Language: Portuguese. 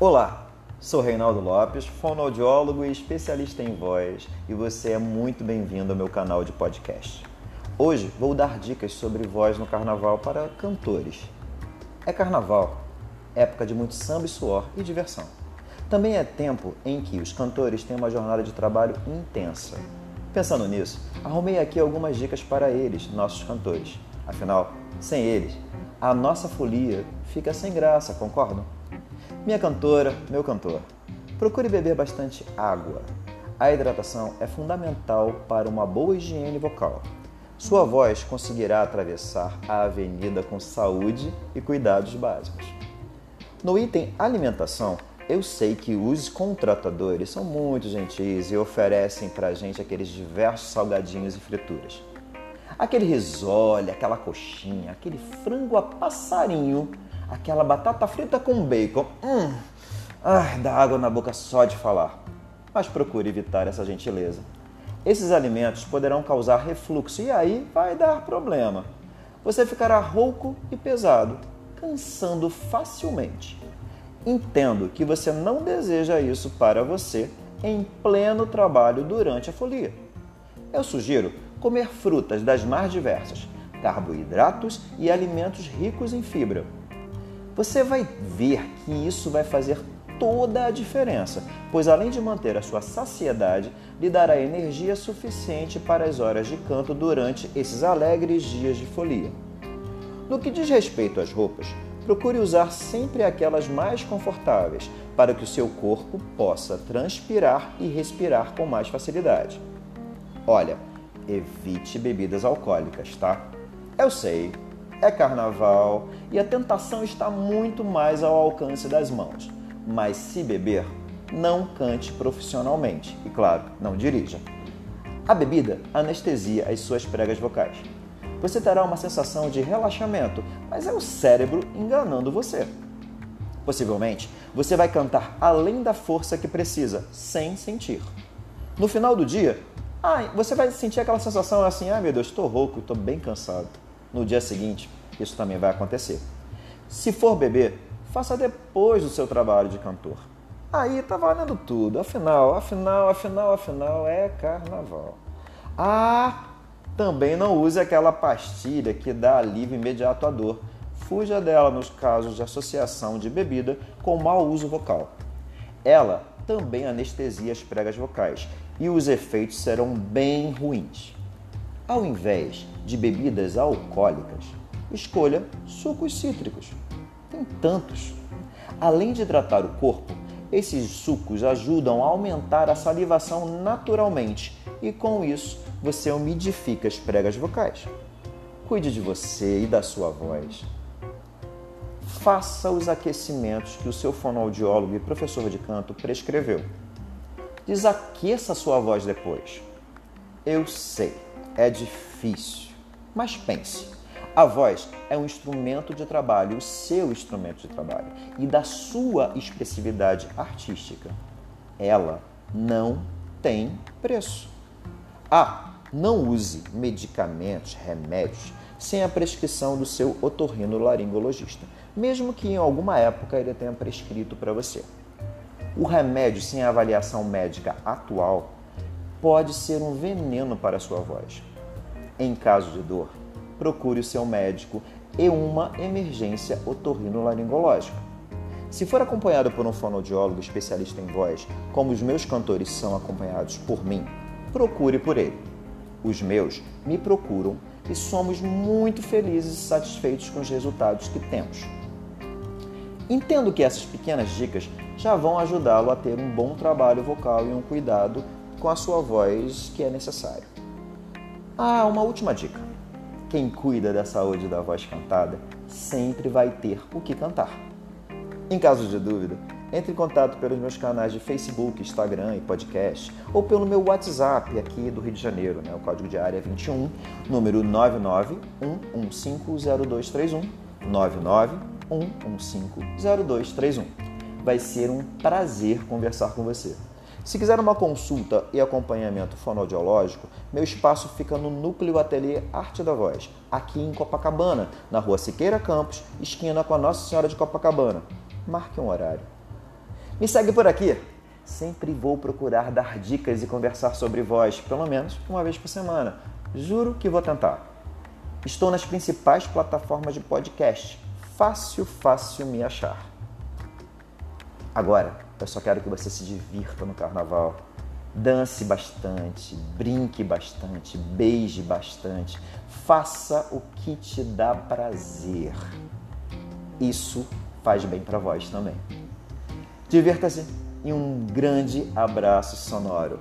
Olá, sou Reinaldo Lopes, fonoaudiólogo e especialista em voz, e você é muito bem-vindo ao meu canal de podcast. Hoje vou dar dicas sobre voz no carnaval para cantores. É carnaval, época de muito samba e suor e diversão. Também é tempo em que os cantores têm uma jornada de trabalho intensa. Pensando nisso, arrumei aqui algumas dicas para eles, nossos cantores. Afinal, sem eles, a nossa folia fica sem graça, concordam? Minha cantora, meu cantor, procure beber bastante água. A hidratação é fundamental para uma boa higiene vocal. Sua voz conseguirá atravessar a avenida com saúde e cuidados básicos. No item alimentação, eu sei que os contratadores são muito gentis e oferecem pra gente aqueles diversos salgadinhos e frituras. Aquele risole, aquela coxinha, aquele frango a passarinho aquela batata frita com bacon. Hum, ai, dá água na boca só de falar. Mas procure evitar essa gentileza. Esses alimentos poderão causar refluxo e aí vai dar problema. Você ficará rouco e pesado, cansando facilmente. Entendo que você não deseja isso para você em pleno trabalho durante a folia. Eu sugiro comer frutas das mais diversas, carboidratos e alimentos ricos em fibra você vai ver que isso vai fazer toda a diferença, pois além de manter a sua saciedade, lhe dará energia suficiente para as horas de canto durante esses alegres dias de folia. No que diz respeito às roupas, procure usar sempre aquelas mais confortáveis para que o seu corpo possa transpirar e respirar com mais facilidade. Olha, evite bebidas alcoólicas, tá? Eu sei, é carnaval e a tentação está muito mais ao alcance das mãos. Mas se beber, não cante profissionalmente e, claro, não dirija. A bebida anestesia as suas pregas vocais. Você terá uma sensação de relaxamento, mas é o cérebro enganando você. Possivelmente, você vai cantar além da força que precisa, sem sentir. No final do dia, ai, você vai sentir aquela sensação assim: ah, meu Deus, estou rouco, estou bem cansado no dia seguinte, isso também vai acontecer. Se for beber, faça depois do seu trabalho de cantor. Aí tá valendo tudo. Afinal, afinal, afinal, afinal, é carnaval. Ah, também não use aquela pastilha que dá alívio imediato à dor. Fuja dela nos casos de associação de bebida com mau uso vocal. Ela também anestesia as pregas vocais e os efeitos serão bem ruins. Ao invés de bebidas alcoólicas, escolha sucos cítricos. Tem tantos. Além de hidratar o corpo, esses sucos ajudam a aumentar a salivação naturalmente e com isso você umidifica as pregas vocais. Cuide de você e da sua voz. Faça os aquecimentos que o seu fonoaudiólogo e professor de canto prescreveu. Desaqueça a sua voz depois. Eu sei é difícil. Mas pense, a voz é um instrumento de trabalho, o seu instrumento de trabalho e da sua expressividade artística. Ela não tem preço. Ah, não use medicamentos, remédios sem a prescrição do seu otorrinolaringologista, mesmo que em alguma época ele tenha prescrito para você. O remédio sem avaliação médica atual pode ser um veneno para a sua voz. Em caso de dor, procure o seu médico e uma emergência otorrinolaringológica. Se for acompanhado por um fonoaudiólogo especialista em voz, como os meus cantores são acompanhados por mim, procure por ele. Os meus me procuram e somos muito felizes e satisfeitos com os resultados que temos. Entendo que essas pequenas dicas já vão ajudá-lo a ter um bom trabalho vocal e um cuidado com a sua voz que é necessário. Ah, uma última dica. Quem cuida da saúde da voz cantada sempre vai ter o que cantar. Em caso de dúvida, entre em contato pelos meus canais de Facebook, Instagram e podcast, ou pelo meu WhatsApp aqui do Rio de Janeiro, né? o código de área 21, número 991150231, 991150231. Vai ser um prazer conversar com você. Se quiser uma consulta e acompanhamento fonoaudiológico, meu espaço fica no Núcleo Ateliê Arte da Voz, aqui em Copacabana, na rua Siqueira Campos, esquina com a Nossa Senhora de Copacabana. Marque um horário. Me segue por aqui. Sempre vou procurar dar dicas e conversar sobre voz, pelo menos uma vez por semana. Juro que vou tentar. Estou nas principais plataformas de podcast. Fácil, fácil me achar. Agora, eu só quero que você se divirta no carnaval. Dance bastante, brinque bastante, beije bastante. Faça o que te dá prazer. Isso faz bem para voz também. Divirta-se e um grande abraço sonoro.